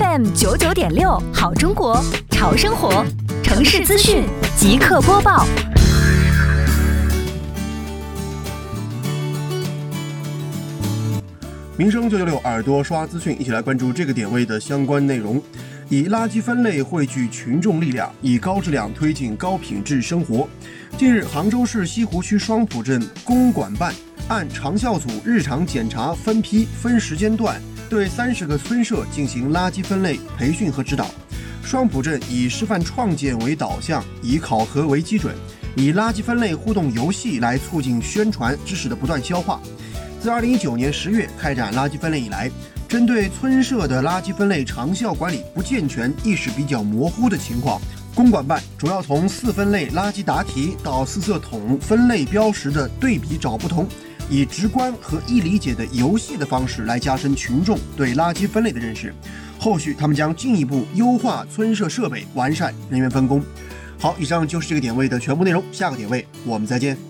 FM 九九点六，好中国，潮生活，城市资讯即刻播报。民生九九六耳朵刷资讯，一起来关注这个点位的相关内容。以垃圾分类汇聚群众力量，以高质量推进高品质生活。近日，杭州市西湖区双浦镇公管办按长效组日常检查分批分时间段，对三十个村社进行垃圾分类培训和指导。双浦镇以示范创建为导向，以考核为基准，以垃圾分类互动游戏来促进宣传知识的不断消化。自二零一九年十月开展垃圾分类以来，针对村社的垃圾分类长效管理不健全、意识比较模糊的情况，公管办主要从四分类垃圾答题到四色桶分类标识的对比找不同，以直观和易理解的游戏的方式来加深群众对垃圾分类的认识。后续他们将进一步优化村社设备，完善人员分工。好，以上就是这个点位的全部内容，下个点位我们再见。